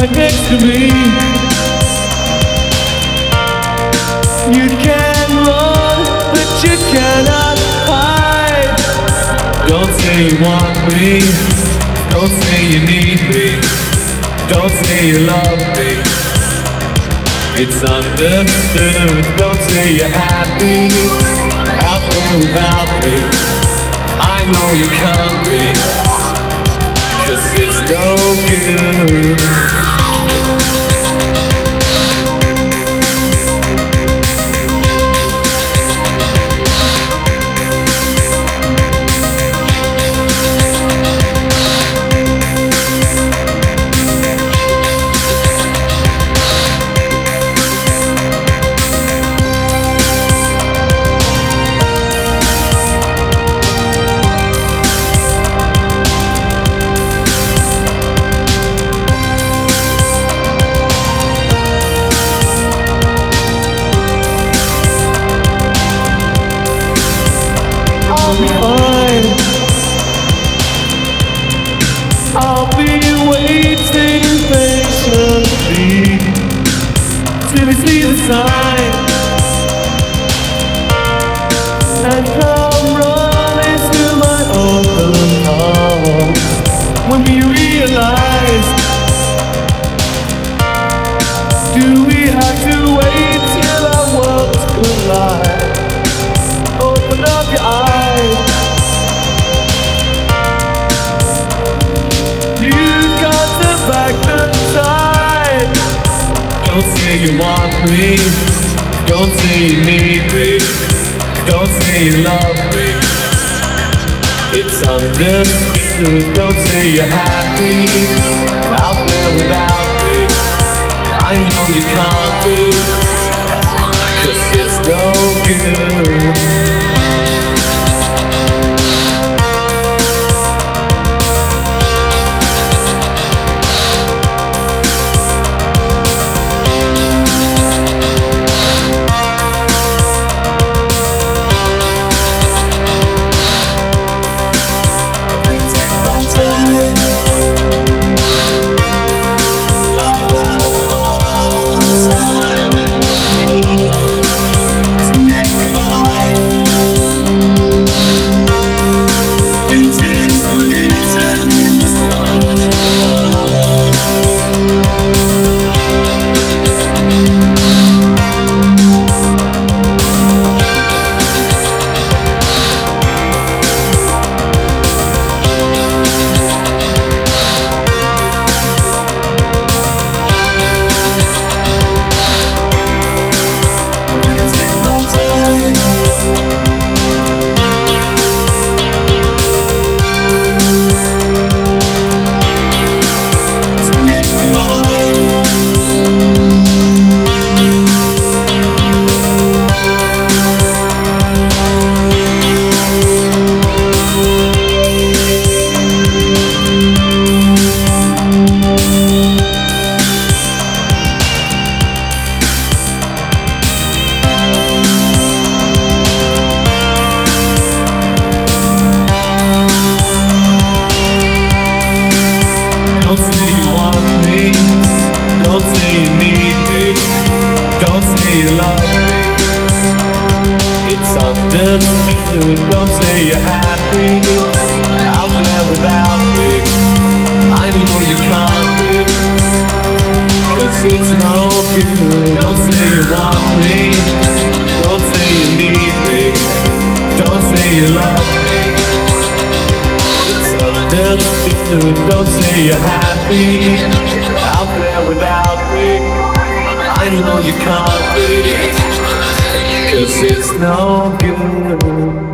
right next to me. You can run, but you cannot hide. Don't say you want me. Don't say you need me. Don't say you love me. It's understood. Don't say you're happy out without me. I know you can't be. Cause it's no good I'll be waiting patiently till we see the sign and come running to my open when we realize. Do we have to say you want me. Don't say you need me. Don't say you love me. It's understood. Don't say you're happy out there without me. I know you can't be. Don't say you need me. Don't say you love me. It's all done. Don't say you're happy. don't say you're happy out there without me. I know you can't be, cause it's no good.